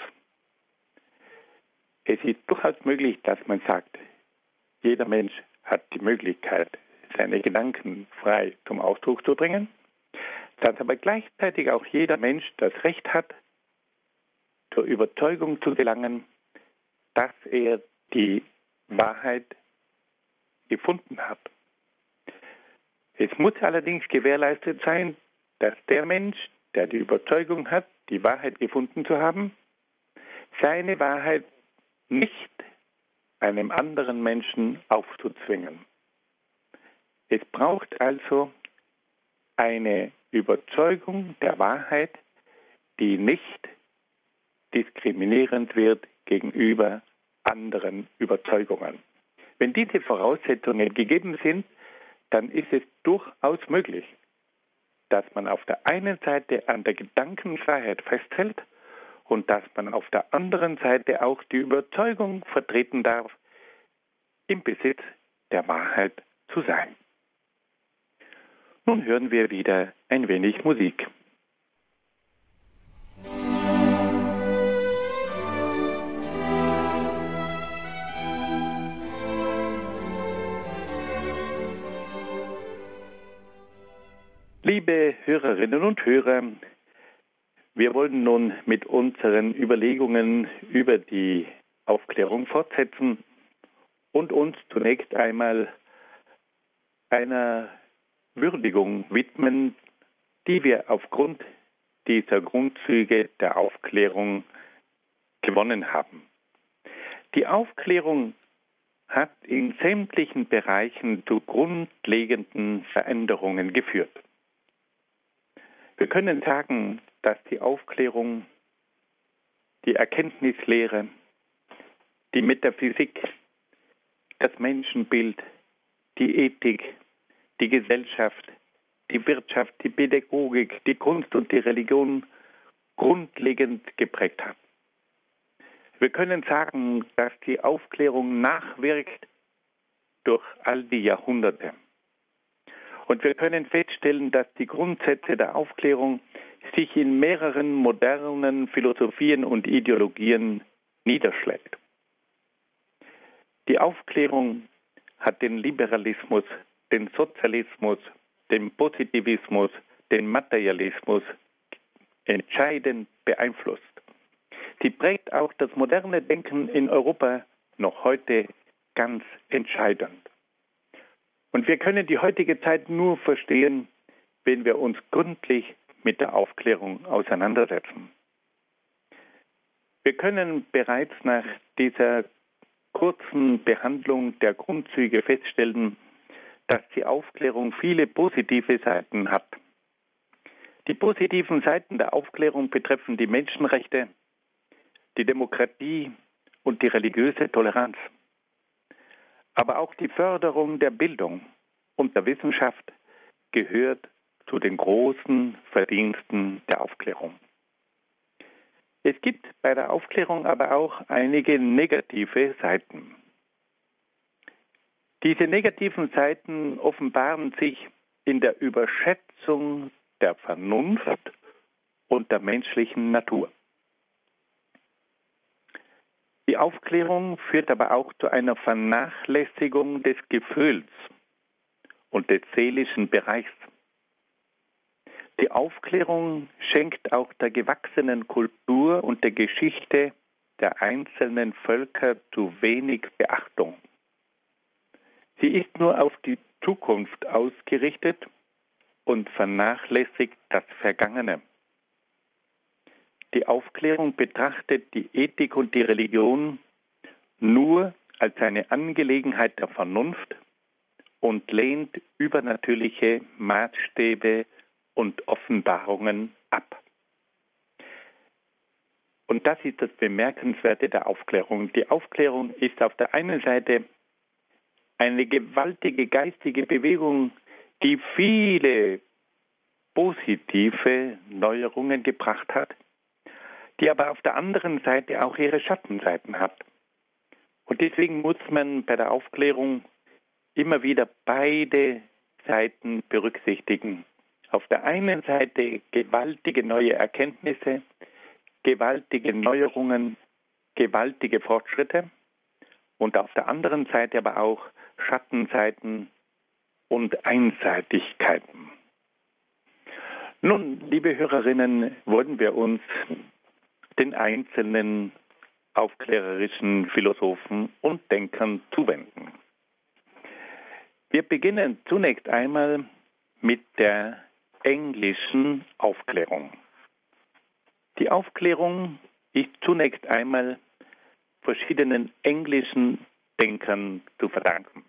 Es ist durchaus möglich, dass man sagt, jeder Mensch hat die Möglichkeit, seine Gedanken frei zum Ausdruck zu bringen, dass aber gleichzeitig auch jeder Mensch das Recht hat, zur Überzeugung zu gelangen, dass er die Wahrheit gefunden hat. Es muss allerdings gewährleistet sein, dass der Mensch, der die Überzeugung hat, die Wahrheit gefunden zu haben, seine Wahrheit nicht einem anderen Menschen aufzuzwingen. Es braucht also eine Überzeugung der Wahrheit, die nicht diskriminierend wird gegenüber anderen Überzeugungen. Wenn diese Voraussetzungen gegeben sind, dann ist es durchaus möglich, dass man auf der einen Seite an der Gedankenfreiheit festhält und dass man auf der anderen Seite auch die Überzeugung vertreten darf, im Besitz der Wahrheit zu sein. Nun hören wir wieder ein wenig Musik. Liebe Hörerinnen und Hörer, wir wollen nun mit unseren Überlegungen über die Aufklärung fortsetzen und uns zunächst einmal einer Würdigung widmen, die wir aufgrund dieser Grundzüge der Aufklärung gewonnen haben. Die Aufklärung hat in sämtlichen Bereichen zu grundlegenden Veränderungen geführt. Wir können sagen, dass die Aufklärung, die Erkenntnislehre, die Metaphysik das Menschenbild, die Ethik, die Gesellschaft, die Wirtschaft, die Pädagogik, die Kunst und die Religion grundlegend geprägt hat. Wir können sagen, dass die Aufklärung nachwirkt durch all die Jahrhunderte. Und wir können feststellen, dass die Grundsätze der Aufklärung sich in mehreren modernen Philosophien und Ideologien niederschlägt. Die Aufklärung hat den Liberalismus, den Sozialismus, den Positivismus, den Materialismus entscheidend beeinflusst. Sie prägt auch das moderne Denken in Europa noch heute ganz entscheidend. Und wir können die heutige Zeit nur verstehen, wenn wir uns gründlich mit der Aufklärung auseinandersetzen. Wir können bereits nach dieser kurzen Behandlung der Grundzüge feststellen, dass die Aufklärung viele positive Seiten hat. Die positiven Seiten der Aufklärung betreffen die Menschenrechte, die Demokratie und die religiöse Toleranz. Aber auch die Förderung der Bildung und der Wissenschaft gehört zu den großen Verdiensten der Aufklärung. Es gibt bei der Aufklärung aber auch einige negative Seiten. Diese negativen Seiten offenbaren sich in der Überschätzung der Vernunft und der menschlichen Natur. Die Aufklärung führt aber auch zu einer Vernachlässigung des Gefühls und des seelischen Bereichs. Die Aufklärung schenkt auch der gewachsenen Kultur und der Geschichte der einzelnen Völker zu wenig Beachtung. Sie ist nur auf die Zukunft ausgerichtet und vernachlässigt das Vergangene. Die Aufklärung betrachtet die Ethik und die Religion nur als eine Angelegenheit der Vernunft und lehnt übernatürliche Maßstäbe und Offenbarungen ab. Und das ist das Bemerkenswerte der Aufklärung. Die Aufklärung ist auf der einen Seite eine gewaltige geistige Bewegung, die viele positive Neuerungen gebracht hat, die aber auf der anderen Seite auch ihre Schattenseiten hat. Und deswegen muss man bei der Aufklärung immer wieder beide Seiten berücksichtigen. Auf der einen Seite gewaltige neue Erkenntnisse, gewaltige Neuerungen, gewaltige Fortschritte und auf der anderen Seite aber auch Schattenseiten und Einseitigkeiten. Nun, liebe Hörerinnen, wollen wir uns den einzelnen aufklärerischen Philosophen und Denkern zuwenden. Wir beginnen zunächst einmal mit der englischen Aufklärung. Die Aufklärung ist zunächst einmal verschiedenen englischen Denkern zu verdanken.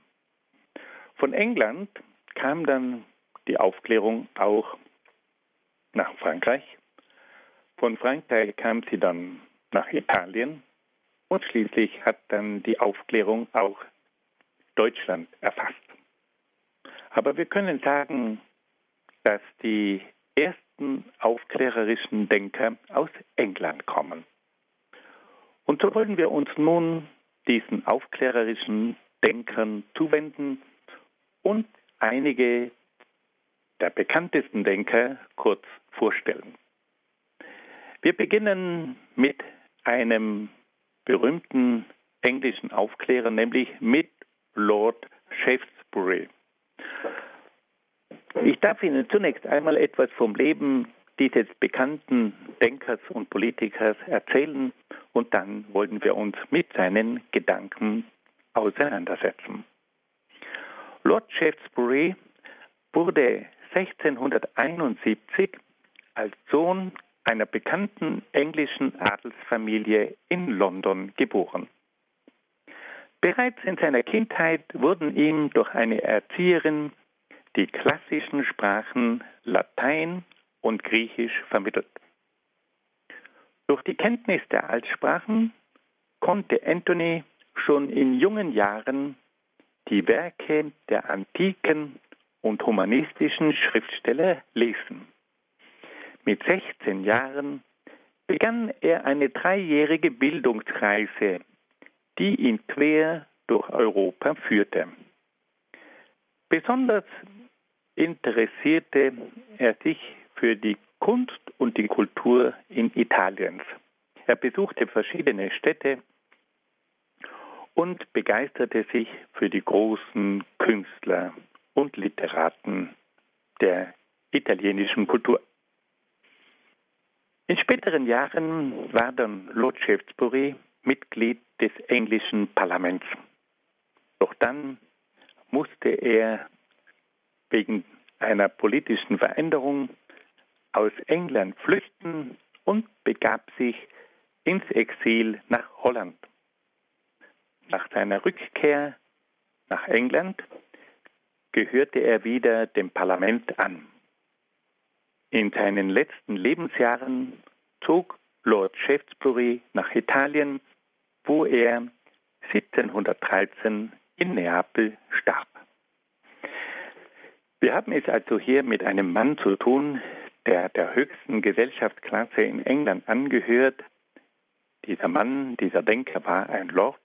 Von England kam dann die Aufklärung auch nach Frankreich. Von Frankreich kam sie dann nach Italien und schließlich hat dann die Aufklärung auch Deutschland erfasst. Aber wir können sagen, dass die ersten aufklärerischen Denker aus England kommen. Und so wollen wir uns nun diesen aufklärerischen Denkern zuwenden und einige der bekanntesten Denker kurz vorstellen. Wir beginnen mit einem berühmten englischen Aufklärer, nämlich mit Lord Shaftesbury. Ich darf Ihnen zunächst einmal etwas vom Leben dieses bekannten Denkers und Politikers erzählen und dann wollen wir uns mit seinen Gedanken auseinandersetzen. Lord Shaftesbury wurde 1671 als Sohn einer bekannten englischen Adelsfamilie in London geboren. Bereits in seiner Kindheit wurden ihm durch eine Erzieherin die klassischen Sprachen Latein und Griechisch vermittelt. Durch die Kenntnis der Altsprachen konnte Anthony schon in jungen Jahren die Werke der antiken und humanistischen Schriftsteller lesen. Mit 16 Jahren begann er eine dreijährige Bildungsreise, die ihn quer durch Europa führte. Besonders interessierte er sich für die Kunst und die Kultur in Italiens. Er besuchte verschiedene Städte und begeisterte sich für die großen Künstler und Literaten der italienischen Kultur. In späteren Jahren war dann Lord Shaftesbury Mitglied des englischen Parlaments. Doch dann musste er wegen einer politischen Veränderung aus England flüchten und begab sich ins Exil nach Holland. Nach seiner Rückkehr nach England gehörte er wieder dem Parlament an. In seinen letzten Lebensjahren zog Lord Shaftesbury nach Italien, wo er 1713 in Neapel starb. Wir haben es also hier mit einem Mann zu tun, der der höchsten Gesellschaftsklasse in England angehört. Dieser Mann, dieser Denker war ein Lord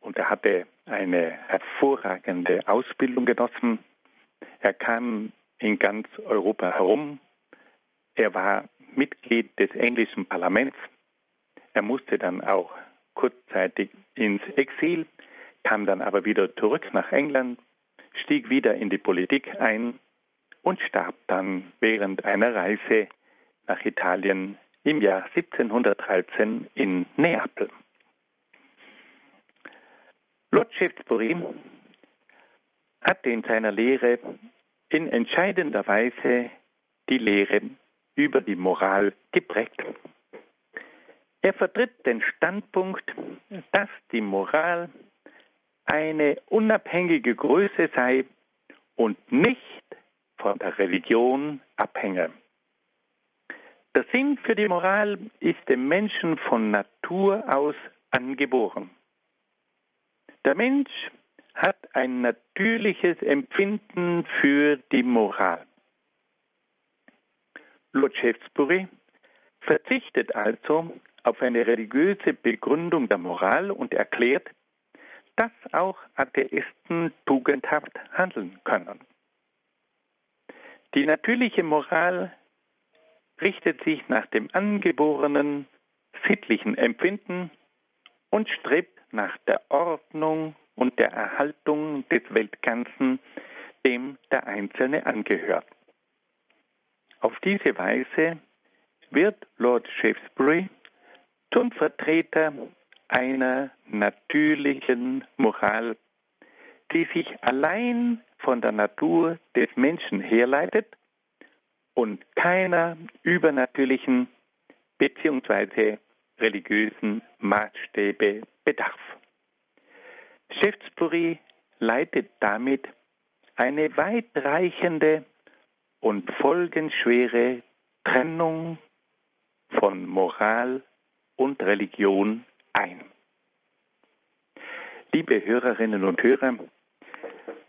und er hatte eine hervorragende Ausbildung genossen. Er kam in ganz Europa herum. Er war Mitglied des englischen Parlaments. Er musste dann auch kurzzeitig ins Exil, kam dann aber wieder zurück nach England, stieg wieder in die Politik ein und starb dann während einer Reise nach Italien im Jahr 1713 in Neapel. Lord Shaftesbury hatte in seiner Lehre in entscheidender Weise die Lehre über die Moral geprägt. Er vertritt den Standpunkt, dass die Moral eine unabhängige Größe sei und nicht von der Religion abhänge. Der Sinn für die Moral ist dem Menschen von Natur aus angeboren. Der Mensch hat ein natürliches Empfinden für die Moral. Lord Shaftesbury verzichtet also auf eine religiöse Begründung der Moral und erklärt, dass auch Atheisten tugendhaft handeln können. Die natürliche Moral richtet sich nach dem angeborenen sittlichen Empfinden und strebt nach der Ordnung und der Erhaltung des Weltganzen, dem der Einzelne angehört. Auf diese Weise wird Lord Shaftesbury zum Vertreter einer natürlichen Moral, die sich allein von der Natur des Menschen herleitet und keiner übernatürlichen bzw. religiösen Maßstäbe bedarf. Shaftesbury leitet damit eine weitreichende und folgenschwere Trennung von Moral und Religion ein. Liebe Hörerinnen und Hörer,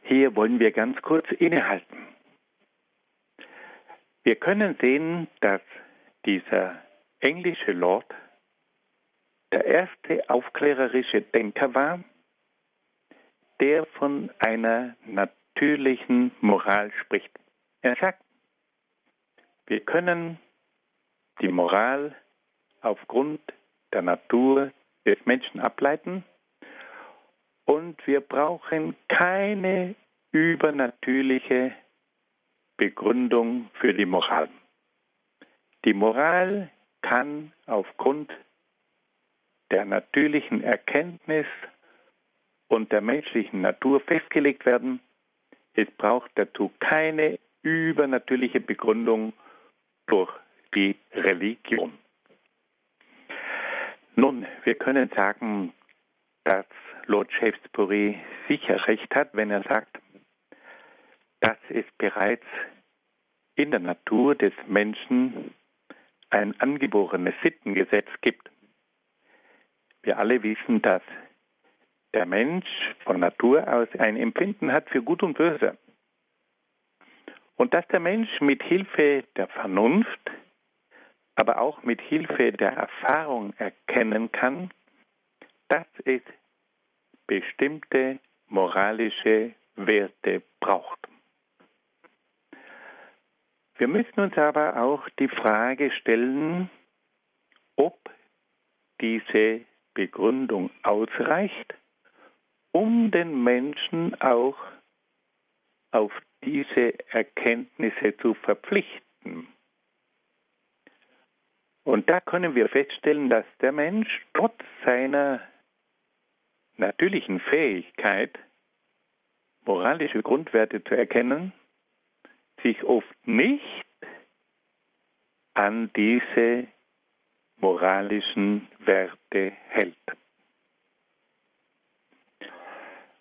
hier wollen wir ganz kurz innehalten. Wir können sehen, dass dieser englische Lord der erste aufklärerische Denker war, der von einer natürlichen Moral spricht. Er sagt, wir können die Moral aufgrund der Natur des Menschen ableiten und wir brauchen keine übernatürliche Begründung für die Moral. Die Moral kann aufgrund der natürlichen Erkenntnis und der menschlichen Natur festgelegt werden. Es braucht dazu keine übernatürliche Begründung durch die Religion. Nun, wir können sagen, dass Lord Shaftesbury sicher recht hat, wenn er sagt, dass es bereits in der Natur des Menschen ein angeborenes Sittengesetz gibt. Wir alle wissen, dass der Mensch von Natur aus ein Empfinden hat für Gut und Böse. Und dass der Mensch mit Hilfe der Vernunft, aber auch mit Hilfe der Erfahrung erkennen kann, dass es bestimmte moralische Werte braucht. Wir müssen uns aber auch die Frage stellen, ob diese Begründung ausreicht, um den Menschen auch auf diese Erkenntnisse zu verpflichten. Und da können wir feststellen, dass der Mensch trotz seiner natürlichen Fähigkeit, moralische Grundwerte zu erkennen, sich oft nicht an diese moralischen Werte hält.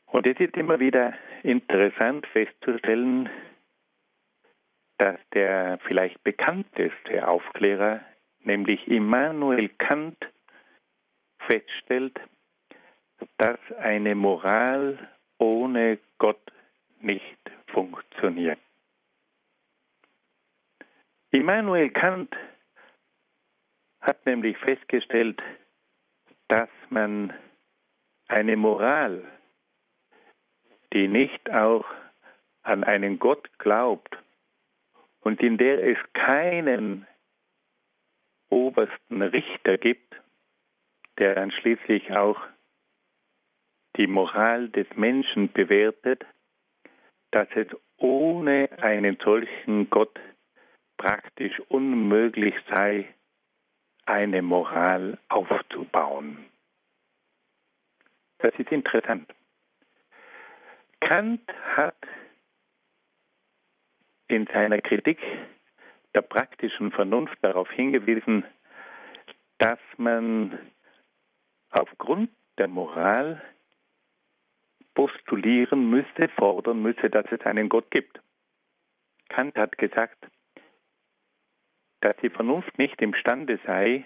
Und es ist immer wieder interessant festzustellen, dass der vielleicht bekannteste Aufklärer, nämlich Immanuel Kant, feststellt, dass eine Moral ohne Gott nicht funktioniert. Immanuel Kant hat nämlich festgestellt, dass man eine Moral, die nicht auch an einen Gott glaubt und in der es keinen obersten Richter gibt, der dann schließlich auch die Moral des Menschen bewertet, dass es ohne einen solchen Gott praktisch unmöglich sei, eine Moral aufzubauen. Das ist interessant. Kant hat in seiner Kritik der praktischen Vernunft darauf hingewiesen, dass man aufgrund der Moral postulieren müsste, fordern müsste, dass es einen Gott gibt. Kant hat gesagt, dass die Vernunft nicht imstande sei,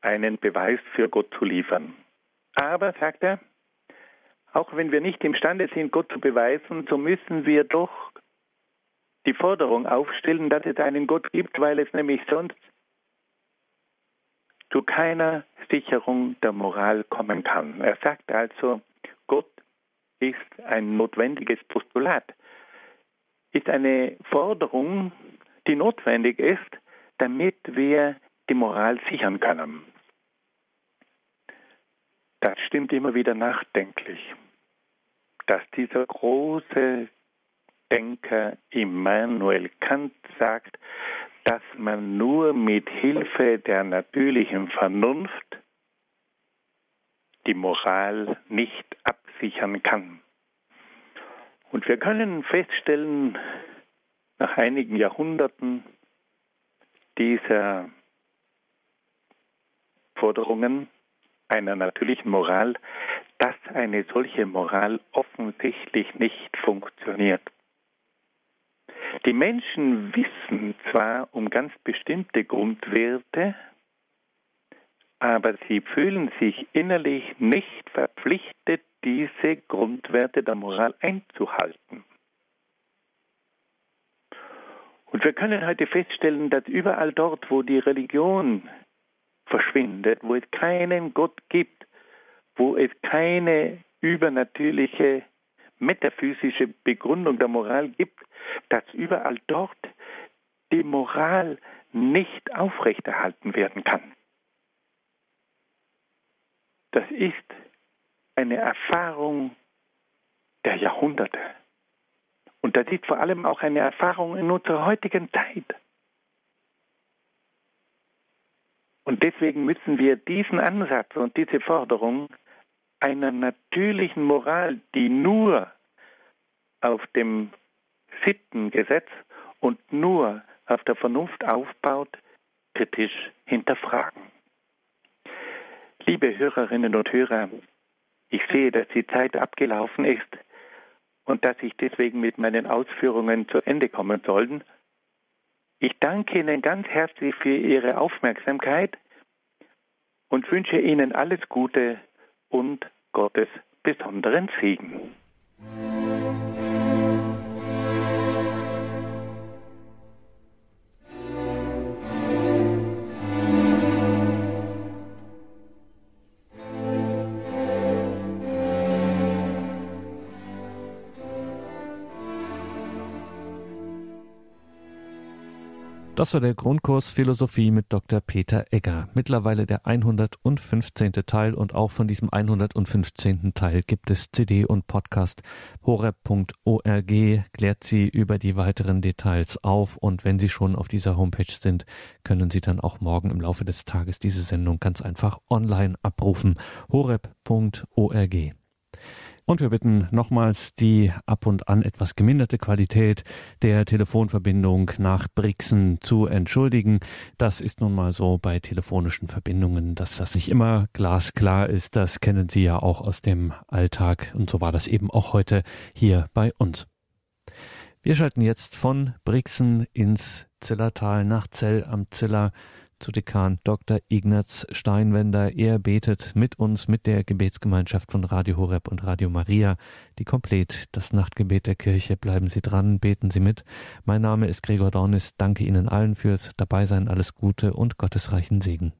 einen Beweis für Gott zu liefern. Aber, sagt er, auch wenn wir nicht imstande sind, Gott zu beweisen, so müssen wir doch die Forderung aufstellen, dass es einen Gott gibt, weil es nämlich sonst zu keiner Sicherung der Moral kommen kann. Er sagt also, Gott ist ein notwendiges Postulat, ist eine Forderung, die notwendig ist, damit wir die Moral sichern können. Das stimmt immer wieder nachdenklich, dass dieser große Denker Immanuel Kant sagt, dass man nur mit Hilfe der natürlichen Vernunft die Moral nicht absichern kann. Und wir können feststellen, nach einigen Jahrhunderten dieser Forderungen einer natürlichen Moral, dass eine solche Moral offensichtlich nicht funktioniert. Die Menschen wissen zwar um ganz bestimmte Grundwerte, aber sie fühlen sich innerlich nicht verpflichtet, diese Grundwerte der Moral einzuhalten. Und wir können heute feststellen, dass überall dort, wo die Religion verschwindet, wo es keinen Gott gibt, wo es keine übernatürliche metaphysische Begründung der Moral gibt, dass überall dort die Moral nicht aufrechterhalten werden kann. Das ist eine Erfahrung der Jahrhunderte. Und das ist vor allem auch eine Erfahrung in unserer heutigen Zeit. Und deswegen müssen wir diesen Ansatz und diese Forderung einer natürlichen Moral, die nur auf dem Sittengesetz und nur auf der Vernunft aufbaut, kritisch hinterfragen. Liebe Hörerinnen und Hörer, ich sehe, dass die Zeit abgelaufen ist und dass ich deswegen mit meinen Ausführungen zu Ende kommen sollen. Ich danke Ihnen ganz herzlich für Ihre Aufmerksamkeit und wünsche Ihnen alles Gute und Gottes besonderen Segen. Das war der Grundkurs Philosophie mit Dr. Peter Egger. Mittlerweile der 115. Teil und auch von diesem 115. Teil gibt es CD und Podcast. horeb.org klärt Sie über die weiteren Details auf und wenn Sie schon auf dieser Homepage sind, können Sie dann auch morgen im Laufe des Tages diese Sendung ganz einfach online abrufen. horeb.org. Und wir bitten nochmals die ab und an etwas geminderte Qualität der Telefonverbindung nach Brixen zu entschuldigen. Das ist nun mal so bei telefonischen Verbindungen, dass das nicht immer glasklar ist. Das kennen Sie ja auch aus dem Alltag. Und so war das eben auch heute hier bei uns. Wir schalten jetzt von Brixen ins Zillertal nach Zell am Ziller zu Dekan Dr. Ignaz Steinwender. Er betet mit uns, mit der Gebetsgemeinschaft von Radio Horeb und Radio Maria, die komplett das Nachtgebet der Kirche. Bleiben Sie dran, beten Sie mit. Mein Name ist Gregor Dornis. Danke Ihnen allen fürs Dabeisein. Alles Gute und gottesreichen Segen.